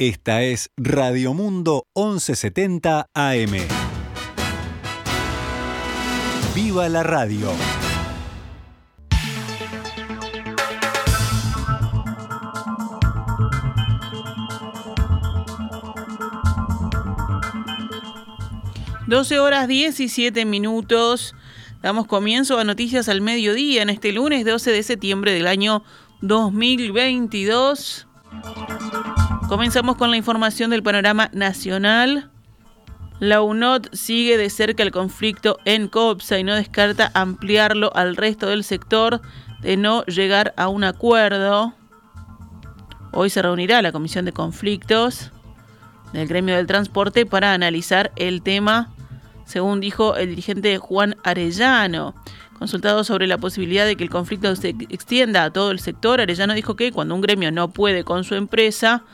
Esta es Radio Mundo 1170 AM. ¡Viva la radio! Doce horas 17 minutos. Damos comienzo a Noticias al Mediodía en este lunes 12 de septiembre del año 2022. Comenzamos con la información del panorama nacional. La UNOT sigue de cerca el conflicto en COPSA y no descarta ampliarlo al resto del sector de no llegar a un acuerdo. Hoy se reunirá la Comisión de Conflictos del Gremio del Transporte para analizar el tema, según dijo el dirigente Juan Arellano. Consultado sobre la posibilidad de que el conflicto se extienda a todo el sector, Arellano dijo que cuando un gremio no puede con su empresa,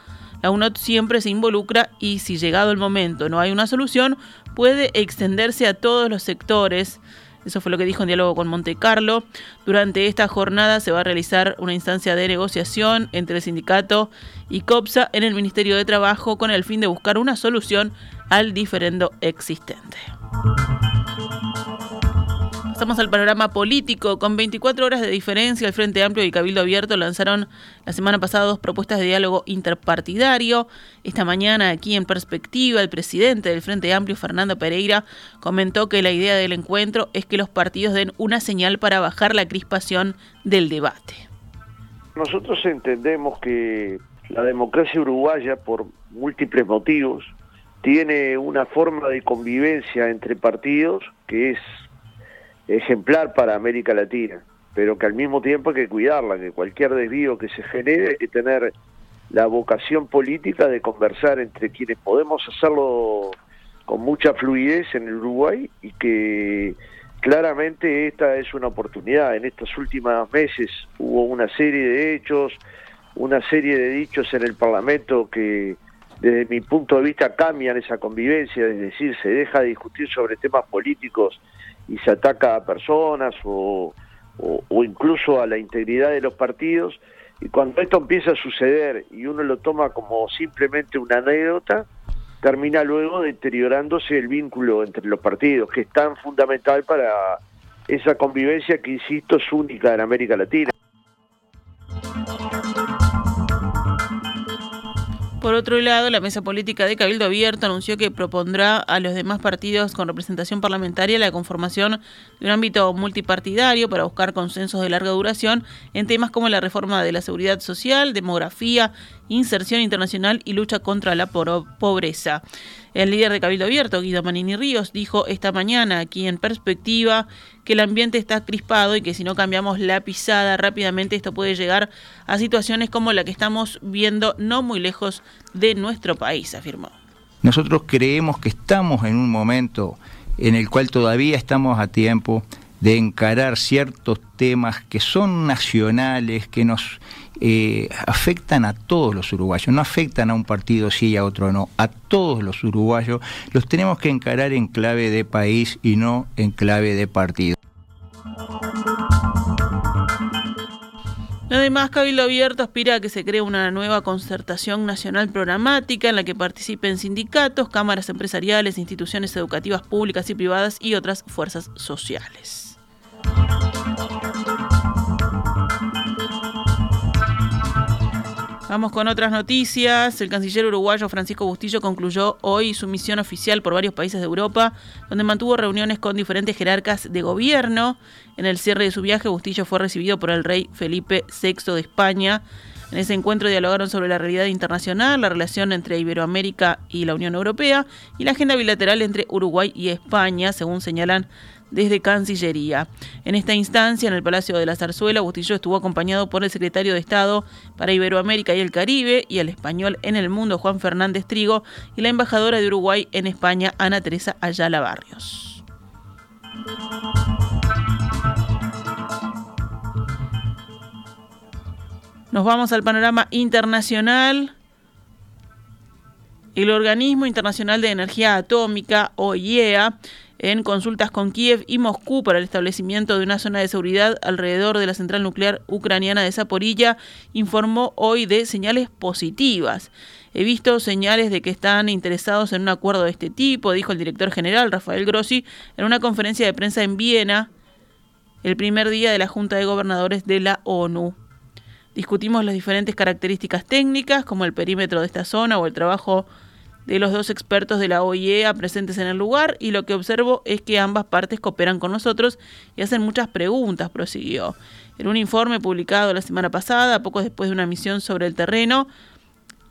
la UNOT siempre se involucra y si llegado el momento no hay una solución, puede extenderse a todos los sectores. Eso fue lo que dijo en diálogo con Monte Carlo. Durante esta jornada se va a realizar una instancia de negociación entre el sindicato y COPSA en el Ministerio de Trabajo con el fin de buscar una solución al diferendo existente. Pasamos al panorama político. Con 24 horas de diferencia, el Frente Amplio y Cabildo Abierto lanzaron la semana pasada dos propuestas de diálogo interpartidario. Esta mañana, aquí en perspectiva, el presidente del Frente Amplio, Fernando Pereira, comentó que la idea del encuentro es que los partidos den una señal para bajar la crispación del debate. Nosotros entendemos que la democracia uruguaya, por múltiples motivos, tiene una forma de convivencia entre partidos que es ejemplar para América Latina, pero que al mismo tiempo hay que cuidarla, que cualquier desvío que se genere hay que tener la vocación política de conversar entre quienes podemos hacerlo con mucha fluidez en el Uruguay y que claramente esta es una oportunidad. En estos últimos meses hubo una serie de hechos, una serie de dichos en el Parlamento que desde mi punto de vista cambian esa convivencia, es decir, se deja de discutir sobre temas políticos y se ataca a personas o, o, incluso a la integridad de los partidos. Y cuando esto empieza a suceder y uno lo toma como simplemente una anécdota, termina luego deteriorándose el vínculo entre los partidos, que es tan fundamental para esa convivencia que, insisto, es única en América Latina. Por otro lado, la mesa política de Cabildo Abierto anunció que propondrá a los demás partidos con representación parlamentaria la conformación de un ámbito multipartidario para buscar consensos de larga duración en temas como la reforma de la seguridad social, demografía, inserción internacional y lucha contra la pobreza. El líder de Cabildo Abierto, Guido Manini Ríos, dijo esta mañana aquí en Perspectiva que el ambiente está crispado y que si no cambiamos la pisada rápidamente esto puede llegar a situaciones como la que estamos viendo no muy lejos de nuestro país, afirmó. Nosotros creemos que estamos en un momento en el cual todavía estamos a tiempo de encarar ciertos temas que son nacionales, que nos eh, afectan a todos los uruguayos, no afectan a un partido sí y a otro no, a todos los uruguayos los tenemos que encarar en clave de país y no en clave de partido. Además, Cabildo Abierto aspira a que se cree una nueva concertación nacional programática en la que participen sindicatos, cámaras empresariales, instituciones educativas públicas y privadas y otras fuerzas sociales. Vamos con otras noticias. El canciller uruguayo Francisco Bustillo concluyó hoy su misión oficial por varios países de Europa, donde mantuvo reuniones con diferentes jerarcas de gobierno. En el cierre de su viaje, Bustillo fue recibido por el rey Felipe VI de España. En ese encuentro dialogaron sobre la realidad internacional, la relación entre Iberoamérica y la Unión Europea y la agenda bilateral entre Uruguay y España, según señalan desde Cancillería. En esta instancia, en el Palacio de la Zarzuela, Bustillo estuvo acompañado por el secretario de Estado para Iberoamérica y el Caribe y el español en el mundo, Juan Fernández Trigo, y la embajadora de Uruguay en España, Ana Teresa Ayala Barrios. Nos vamos al panorama internacional. El Organismo Internacional de Energía Atómica, OIEA, en consultas con Kiev y Moscú para el establecimiento de una zona de seguridad alrededor de la central nuclear ucraniana de Zaporilla, informó hoy de señales positivas. He visto señales de que están interesados en un acuerdo de este tipo, dijo el director general Rafael Grossi en una conferencia de prensa en Viena el primer día de la Junta de Gobernadores de la ONU. Discutimos las diferentes características técnicas, como el perímetro de esta zona o el trabajo de los dos expertos de la OIEA presentes en el lugar, y lo que observo es que ambas partes cooperan con nosotros y hacen muchas preguntas, prosiguió. En un informe publicado la semana pasada, poco después de una misión sobre el terreno,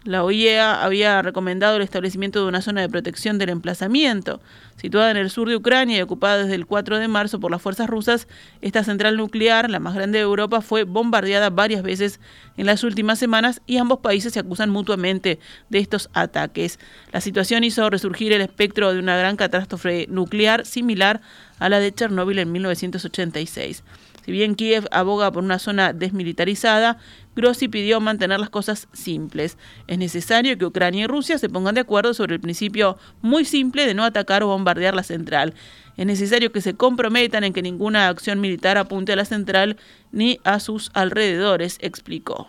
la OIEA había recomendado el establecimiento de una zona de protección del emplazamiento. Situada en el sur de Ucrania y ocupada desde el 4 de marzo por las fuerzas rusas, esta central nuclear, la más grande de Europa, fue bombardeada varias veces en las últimas semanas y ambos países se acusan mutuamente de estos ataques. La situación hizo resurgir el espectro de una gran catástrofe nuclear similar a la de Chernóbil en 1986. Si bien Kiev aboga por una zona desmilitarizada, Grossi pidió mantener las cosas simples. Es necesario que Ucrania y Rusia se pongan de acuerdo sobre el principio muy simple de no atacar o bombardear la central. Es necesario que se comprometan en que ninguna acción militar apunte a la central ni a sus alrededores, explicó.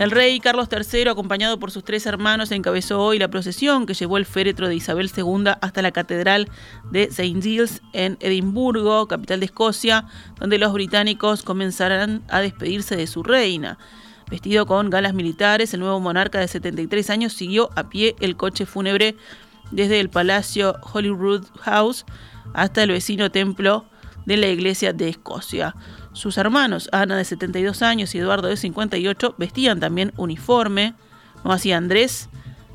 El rey Carlos III, acompañado por sus tres hermanos, encabezó hoy la procesión que llevó el féretro de Isabel II hasta la Catedral de St. Giles en Edimburgo, capital de Escocia, donde los británicos comenzarán a despedirse de su reina. Vestido con galas militares, el nuevo monarca de 73 años siguió a pie el coche fúnebre desde el Palacio Holyrood House hasta el vecino templo de la Iglesia de Escocia. Sus hermanos, Ana de 72 años y Eduardo de 58, vestían también uniforme, no hacía Andrés,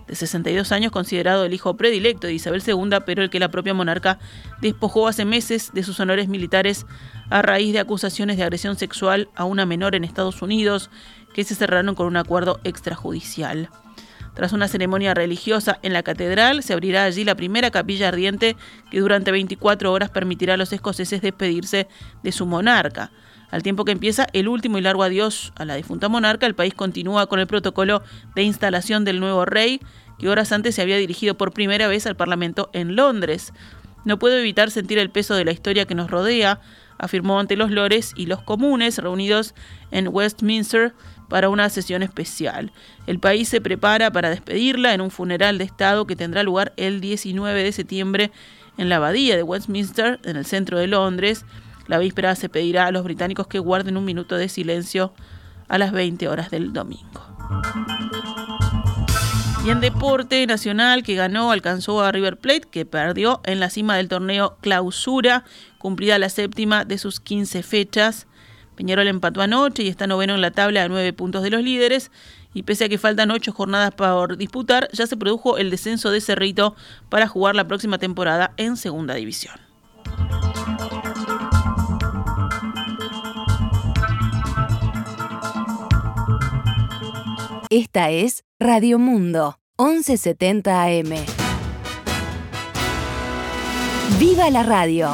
de 62 años, considerado el hijo predilecto de Isabel II, pero el que la propia monarca despojó hace meses de sus honores militares a raíz de acusaciones de agresión sexual a una menor en Estados Unidos que se cerraron con un acuerdo extrajudicial. Tras una ceremonia religiosa en la catedral, se abrirá allí la primera capilla ardiente que durante 24 horas permitirá a los escoceses despedirse de su monarca. Al tiempo que empieza el último y largo adiós a la difunta monarca, el país continúa con el protocolo de instalación del nuevo rey, que horas antes se había dirigido por primera vez al Parlamento en Londres. No puedo evitar sentir el peso de la historia que nos rodea, afirmó ante los lores y los comunes reunidos en Westminster para una sesión especial. El país se prepara para despedirla en un funeral de Estado que tendrá lugar el 19 de septiembre en la abadía de Westminster, en el centro de Londres. La víspera se pedirá a los británicos que guarden un minuto de silencio a las 20 horas del domingo. Y en deporte nacional que ganó alcanzó a River Plate, que perdió en la cima del torneo Clausura, cumplida la séptima de sus 15 fechas. Peñarol empató anoche y está noveno en la tabla a nueve puntos de los líderes. Y pese a que faltan ocho jornadas por disputar, ya se produjo el descenso de Cerrito para jugar la próxima temporada en Segunda División. Esta es Radio Mundo, 1170 AM. ¡Viva la radio!